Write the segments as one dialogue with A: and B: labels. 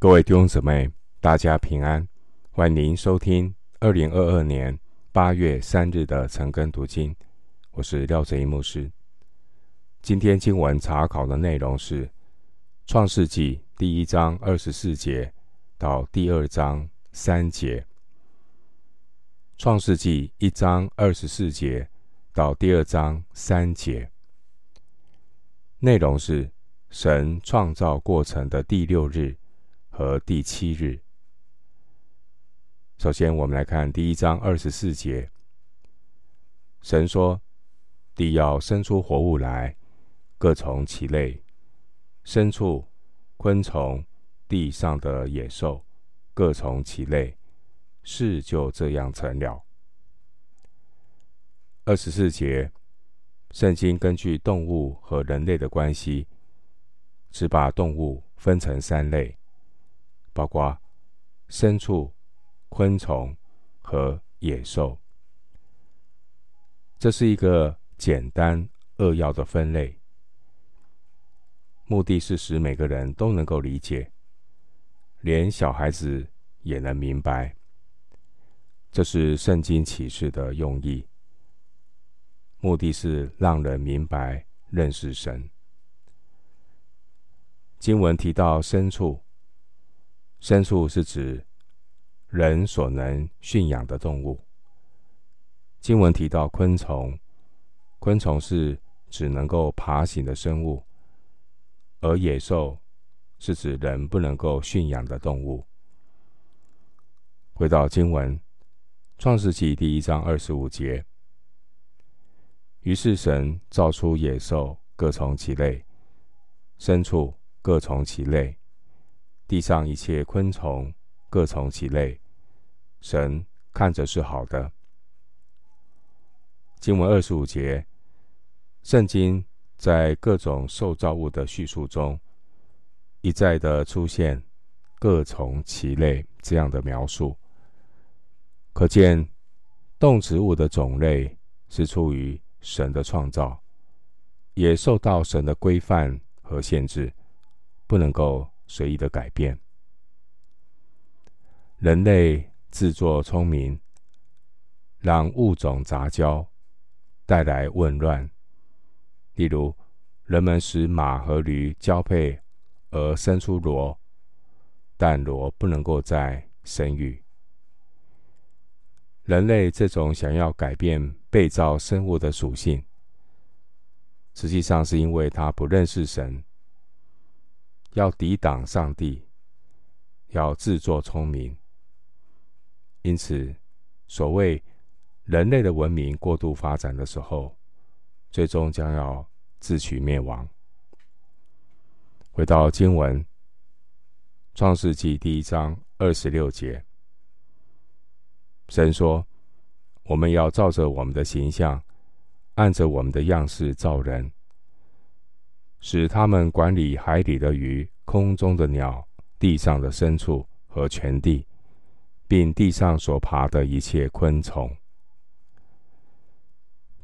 A: 各位弟兄姊妹，大家平安！欢迎收听二零二二年八月三日的晨更读经。我是廖哲一牧师。今天经文查考的内容是《创世纪》第一章二十四节到第二章三节，《创世纪》一章二十四节到第二章三节，内容是神创造过程的第六日。和第七日。首先，我们来看第一章二十四节。神说：“地要生出活物来，各从其类；牲畜、昆虫、地上的野兽，各从其类。事就这样成了。”二十四节，圣经根据动物和人类的关系，只把动物分成三类。包括牲畜、昆虫和野兽，这是一个简单扼要的分类，目的是使每个人都能够理解，连小孩子也能明白。这是圣经启示的用意，目的是让人明白认识神。经文提到牲畜。牲畜是指人所能驯养的动物。经文提到昆虫，昆虫是指能够爬行的生物，而野兽是指人不能够驯养的动物。回到经文，《创世纪》第一章二十五节，于是神造出野兽，各从其类；牲畜各从其类。地上一切昆虫各从其类，神看着是好的。经文二十五节，圣经在各种受造物的叙述中，一再的出现“各从其类”这样的描述，可见动植物的种类是出于神的创造，也受到神的规范和限制，不能够。随意的改变，人类自作聪明，让物种杂交，带来混乱。例如，人们使马和驴交配而生出骡，但骡不能够再生育。人类这种想要改变被造生物的属性，实际上是因为他不认识神。要抵挡上帝，要自作聪明，因此，所谓人类的文明过度发展的时候，最终将要自取灭亡。回到经文，《创世纪》第一章二十六节，神说：“我们要照着我们的形象，按着我们的样式造人。”使他们管理海里的鱼、空中的鸟、地上的牲畜和全地，并地上所爬的一切昆虫。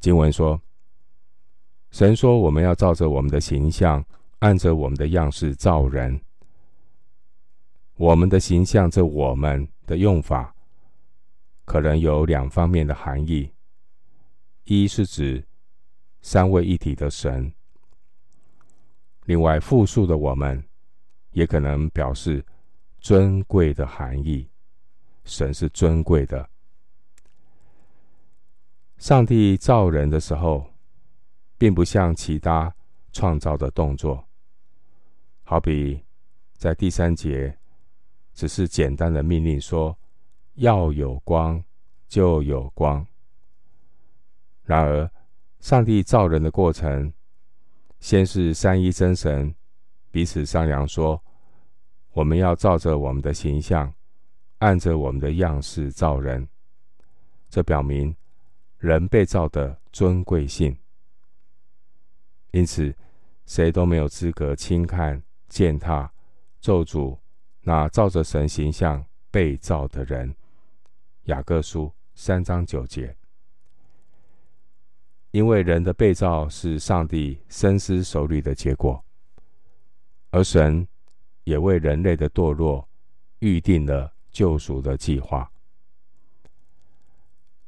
A: 经文说：“神说，我们要照着我们的形象，按着我们的样式造人。我们的形象，这我们的用法，可能有两方面的含义：一是指三位一体的神。”另外，复数的我们也可能表示尊贵的含义。神是尊贵的。上帝造人的时候，并不像其他创造的动作，好比在第三节，只是简单的命令说要有光，就有光。然而，上帝造人的过程。先是三一真神彼此商量说：“我们要照着我们的形象，按着我们的样式造人。”这表明人被造的尊贵性，因此谁都没有资格轻看、践踏、咒诅那照着神形象被造的人。雅各书三章九节。因为人的被造是上帝深思熟虑的结果，而神也为人类的堕落预定了救赎的计划。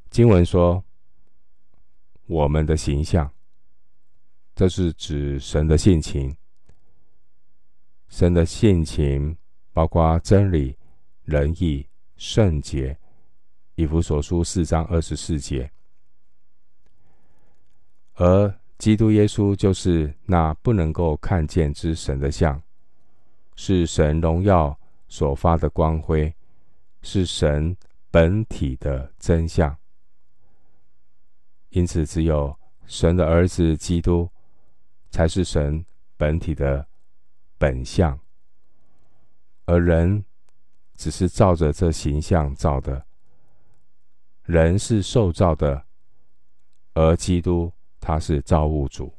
A: 经文说：“我们的形象，这是指神的性情。神的性情包括真理、仁义、圣洁。”以弗所书四章二十四节。而基督耶稣就是那不能够看见之神的像，是神荣耀所发的光辉，是神本体的真相。因此，只有神的儿子基督，才是神本体的本相，而人只是照着这形象造的。人是受造的，而基督他是造物主。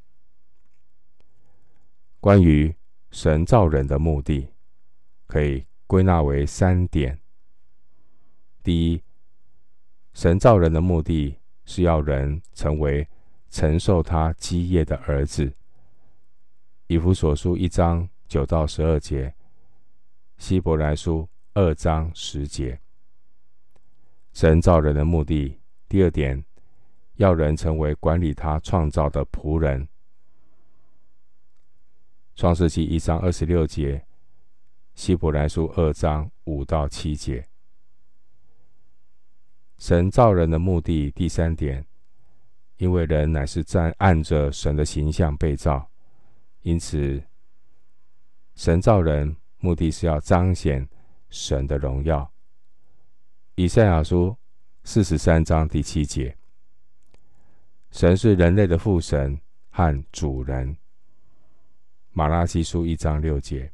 A: 关于神造人的目的，可以归纳为三点：第一，神造人的目的。是要人成为承受他基业的儿子。以弗所书一章九到十二节，希伯来书二章十节。神造人的目的，第二点，要人成为管理他创造的仆人。创世记一章二十六节，希伯来书二章五到七节。神造人的目的，第三点，因为人乃是在按着神的形象被造，因此，神造人目的是要彰显神的荣耀。以赛亚书四十三章第七节，神是人类的父神和主人。马拉基书一章六节。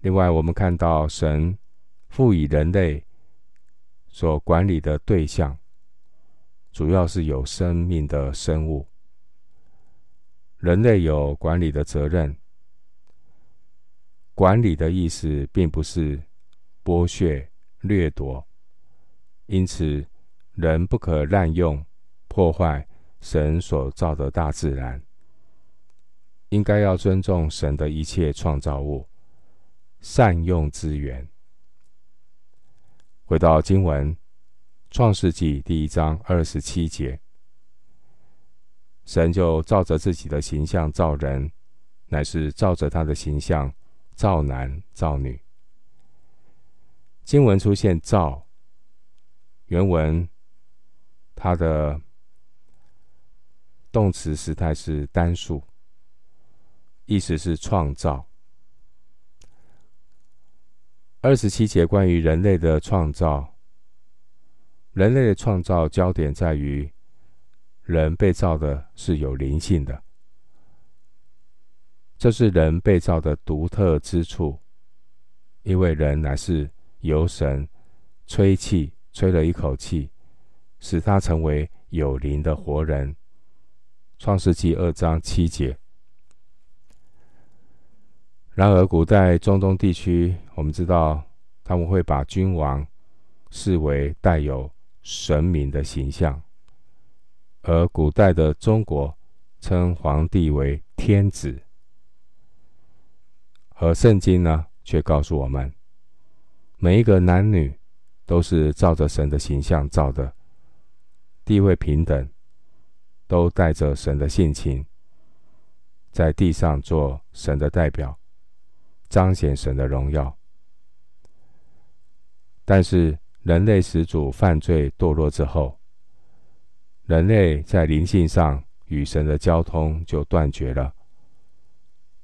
A: 另外，我们看到神赋予人类。所管理的对象，主要是有生命的生物。人类有管理的责任。管理的意思并不是剥削、掠夺，因此人不可滥用、破坏神所造的大自然。应该要尊重神的一切创造物，善用资源。回到经文，《创世纪》第一章二十七节，神就照着自己的形象造人，乃是照着他的形象造男造女。经文出现“造”，原文它的动词时态是单数，意思是创造。二十七节关于人类的创造，人类的创造焦点在于人被造的是有灵性的，这是人被造的独特之处，因为人乃是由神吹气吹了一口气，使他成为有灵的活人。创世纪二章七节。然而，古代中东地区，我们知道他们会把君王视为带有神明的形象，而古代的中国称皇帝为天子。而圣经呢，却告诉我们，每一个男女都是照着神的形象造的，地位平等，都带着神的性情，在地上做神的代表。彰显神的荣耀，但是人类始祖犯罪堕落之后，人类在灵性上与神的交通就断绝了，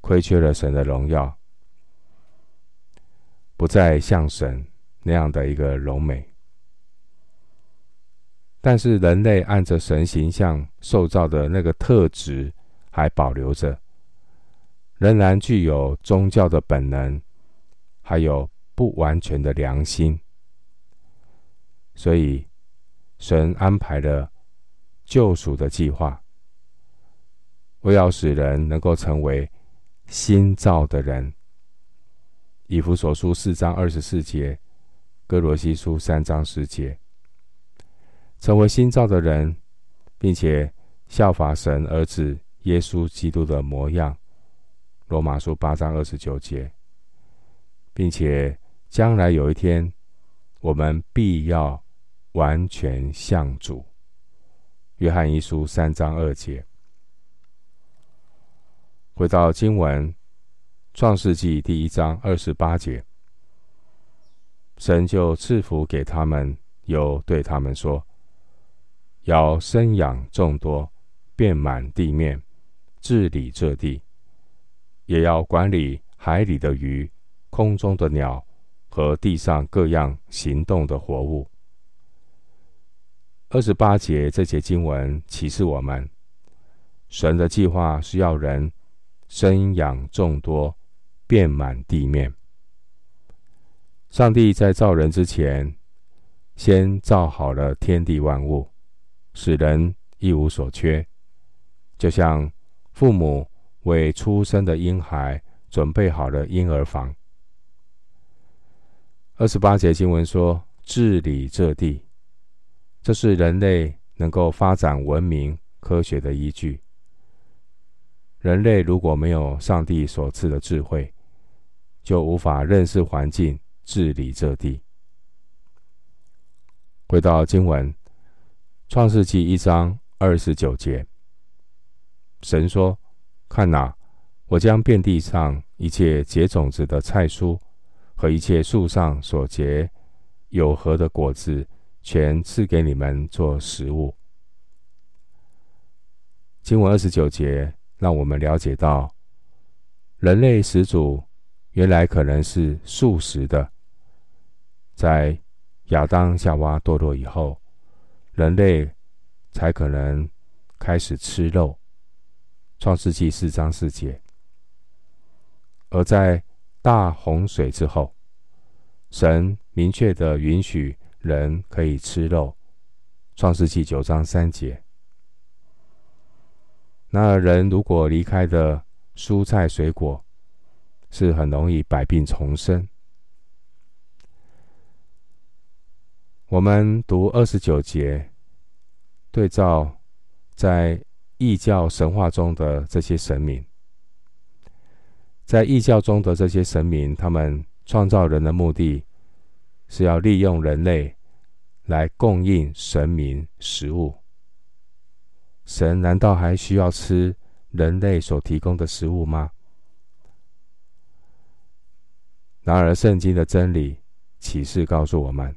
A: 亏缺了神的荣耀，不再像神那样的一个荣美。但是人类按着神形象受造的那个特质还保留着。仍然具有宗教的本能，还有不完全的良心，所以神安排了救赎的计划，为要使人能够成为新造的人。以弗所书四章二十四节，哥罗西书三章十节，成为新造的人，并且效法神儿子耶稣基督的模样。罗马书八章二十九节，并且将来有一天，我们必要完全像主。约翰一书三章二节。回到经文，创世纪第一章二十八节，神就赐福给他们，又对他们说：“要生养众多，遍满地面，治理这地。”也要管理海里的鱼、空中的鸟和地上各样行动的活物。二十八节这节经文启示我们，神的计划是要人生养众多，遍满地面。上帝在造人之前，先造好了天地万物，使人一无所缺，就像父母。为出生的婴孩准备好了婴儿房。二十八节经文说：“治理这地，这是人类能够发展文明科学的依据。人类如果没有上帝所赐的智慧，就无法认识环境，治理这地。”回到经文，《创世纪》一章二十九节，神说。看哪，我将遍地上一切结种子的菜蔬和一切树上所结有核的果子，全赐给你们做食物。经文二十九节让我们了解到，人类始祖原来可能是素食的。在亚当夏娃堕落以后，人类才可能开始吃肉。创世纪四章四节，而在大洪水之后，神明确的允许人可以吃肉。创世纪九章三节，那人如果离开的蔬菜水果，是很容易百病丛生。我们读二十九节，对照在。异教神话中的这些神明，在异教中的这些神明，他们创造人的目的是要利用人类来供应神明食物。神难道还需要吃人类所提供的食物吗？然而，圣经的真理启示告诉我们，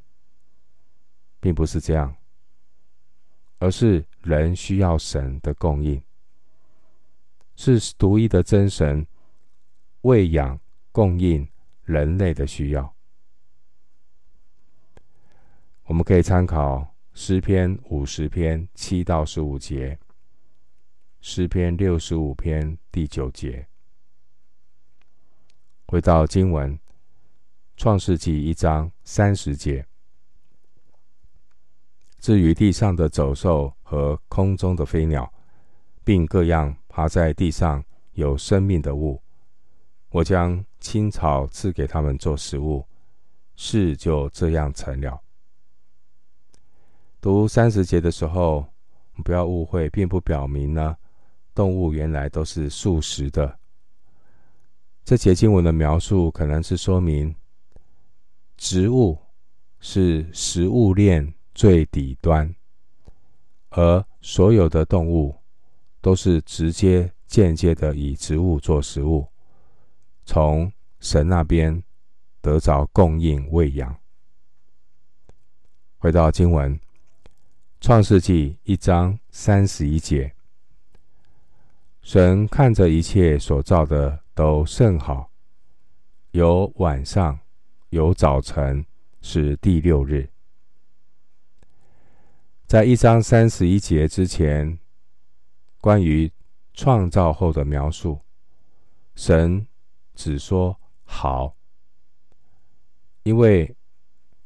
A: 并不是这样。而是人需要神的供应，是独一的真神喂养供应人类的需要。我们可以参考诗篇五十篇七到十五节，诗篇六十五篇第九节。回到经文，创世纪一章三十节。至于地上的走兽和空中的飞鸟，并各样爬在地上有生命的物，我将青草赐给他们做食物，事就这样成了。读三十节的时候，不要误会，并不表明呢，动物原来都是素食的。这节经文的描述，可能是说明植物是食物链。最底端，而所有的动物都是直接、间接的以植物做食物，从神那边得着供应喂养。回到经文，《创世纪》一章三十一节，神看着一切所造的都甚好，有晚上，有早晨，是第六日。在一章三十一节之前，关于创造后的描述，神只说好，因为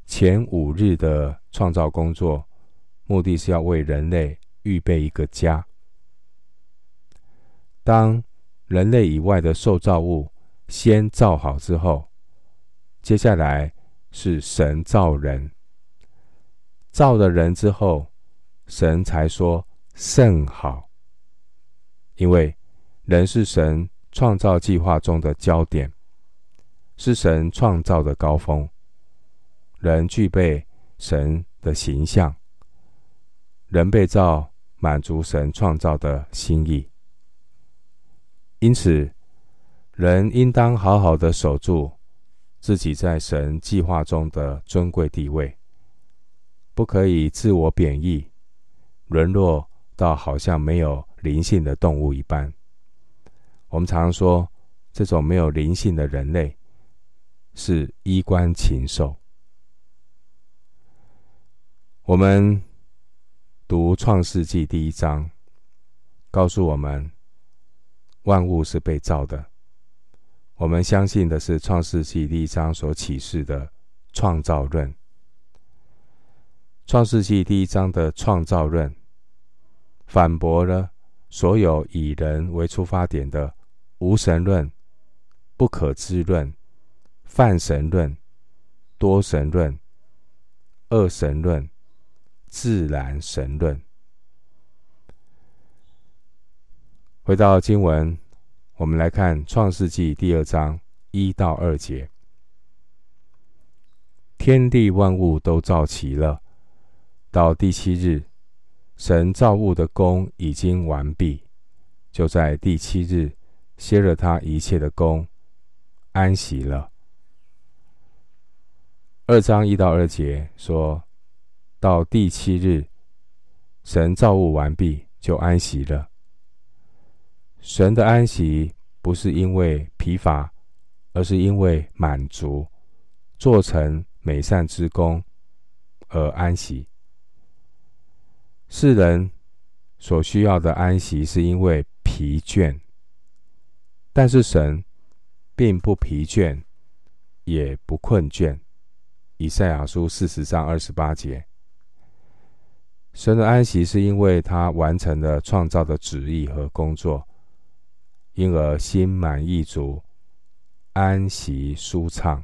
A: 前五日的创造工作，目的是要为人类预备一个家。当人类以外的受造物先造好之后，接下来是神造人。造了人之后，神才说甚好，因为人是神创造计划中的焦点，是神创造的高峰。人具备神的形象，人被造满足神创造的心意。因此，人应当好好的守住自己在神计划中的尊贵地位，不可以自我贬义，沦落到好像没有灵性的动物一般。我们常说，这种没有灵性的人类是衣冠禽兽。我们读创世纪第一章，告诉我们万物是被造的。我们相信的是创世纪第一章所启示的创造论。创世纪第一章的创造论反驳了所有以人为出发点的。无神论、不可知论、泛神论、多神论、二神论、自然神论。回到经文，我们来看《创世纪》第二章一到二节：天地万物都造齐了，到第七日，神造物的工已经完毕，就在第七日。歇了他一切的工，安息了。二章一到二节说，到第七日，神造物完毕，就安息了。神的安息不是因为疲乏，而是因为满足，做成美善之工而安息。世人所需要的安息，是因为疲倦。但是神并不疲倦，也不困倦。以赛亚书四十章二十八节，神的安息是因为他完成了创造的旨意和工作，因而心满意足，安息舒畅。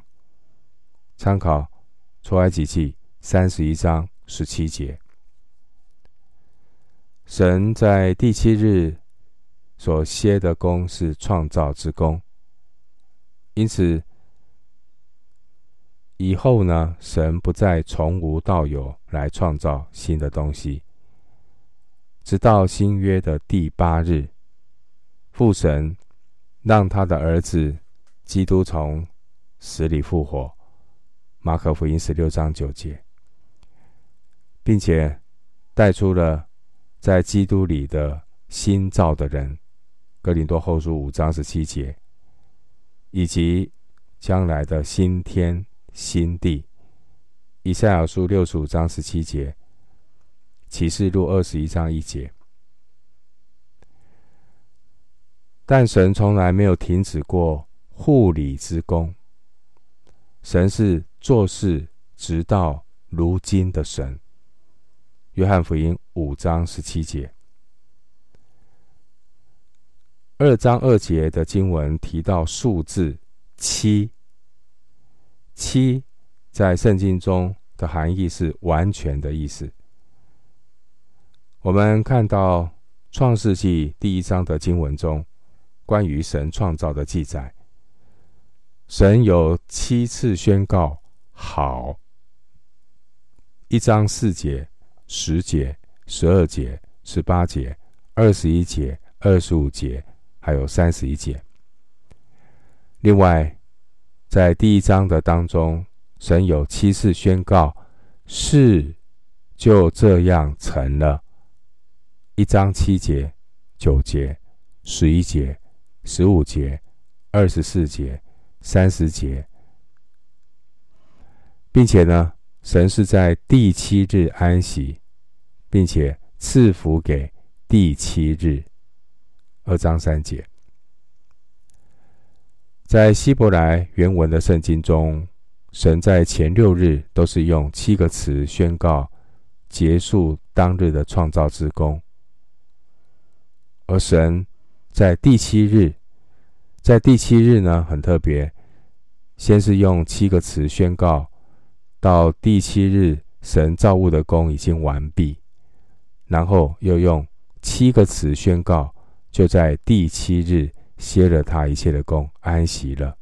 A: 参考出埃及记三十一章十七节，神在第七日。所歇的工是创造之工，因此以后呢，神不再从无到有来创造新的东西，直到新约的第八日，父神让他的儿子基督从死里复活，马可福音十六章九节，并且带出了在基督里的新造的人。哥林多后书五章十七节，以及将来的新天新地，以赛亚书六十五章十七节，启示录二十一章一节。但神从来没有停止过护理之工，神是做事直到如今的神。约翰福音五章十七节。二章二节的经文提到数字七，七在圣经中的含义是完全的意思。我们看到创世纪第一章的经文中，关于神创造的记载，神有七次宣告好。一章四节、十节、十二节、十八节、二十一节、二十五节。还有三十一节。另外，在第一章的当中，神有七次宣告，是就这样成了。一章七节、九节、十一节、十五节、二十四节、三十节，并且呢，神是在第七日安息，并且赐福给第七日。二章三节，在希伯来原文的圣经中，神在前六日都是用七个词宣告结束当日的创造之工，而神在第七日，在第七日呢，很特别，先是用七个词宣告到第七日神造物的工已经完毕，然后又用七个词宣告。就在第七日歇了他一切的工，安息了。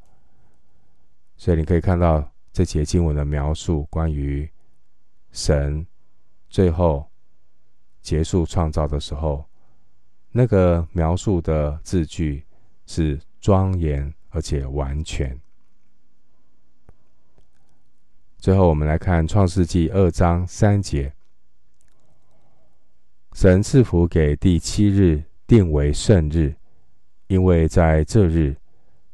A: 所以你可以看到这节经文的描述，关于神最后结束创造的时候，那个描述的字句是庄严而且完全。最后，我们来看创世纪二章三节：神赐福给第七日，定为圣日，因为在这日。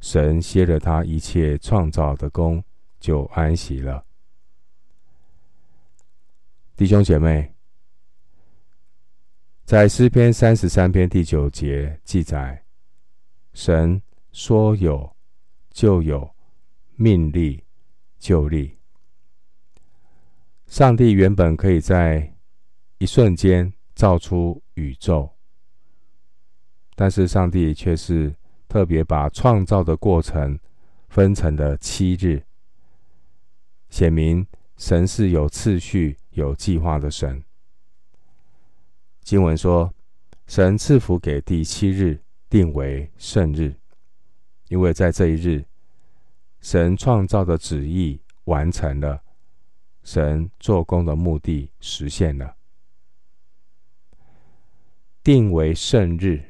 A: 神歇了他一切创造的工，就安息了。弟兄姐妹，在诗篇三十三篇第九节记载，神说有就有，命立就立。上帝原本可以在一瞬间造出宇宙，但是上帝却是。特别把创造的过程分成了七日，显明神是有次序、有计划的神。经文说，神赐福给第七日，定为圣日，因为在这一日，神创造的旨意完成了，神做工的目的实现了，定为圣日，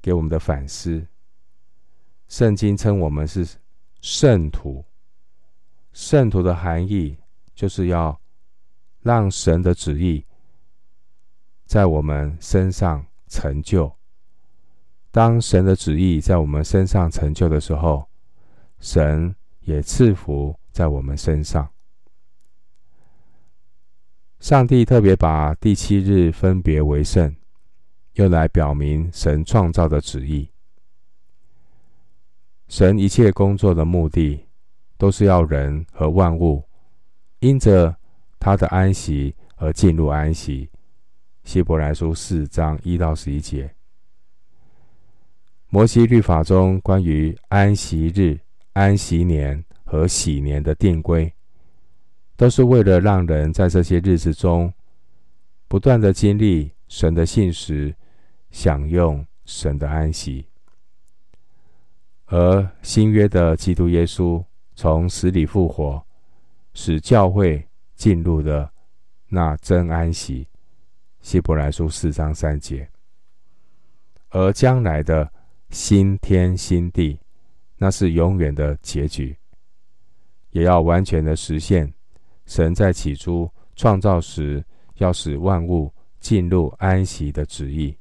A: 给我们的反思。圣经称我们是圣徒，圣徒的含义就是要让神的旨意在我们身上成就。当神的旨意在我们身上成就的时候，神也赐福在我们身上。上帝特别把第七日分别为圣，用来表明神创造的旨意。神一切工作的目的，都是要人和万物因着他的安息而进入安息。希伯来书四章一到十一节，摩西律法中关于安息日、安息年和禧年的定规，都是为了让人在这些日子中不断的经历神的信实，享用神的安息。而新约的基督耶稣从死里复活，使教会进入的那真安息。希伯来书四章三节。而将来的新天新地，那是永远的结局，也要完全的实现神在起初创造时要使万物进入安息的旨意。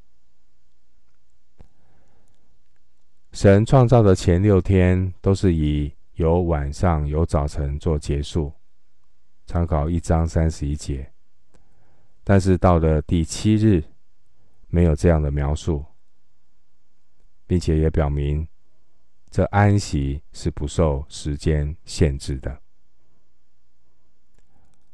A: 神创造的前六天都是以有晚上有早晨做结束，参考一章三十一节。但是到了第七日，没有这样的描述，并且也表明这安息是不受时间限制的。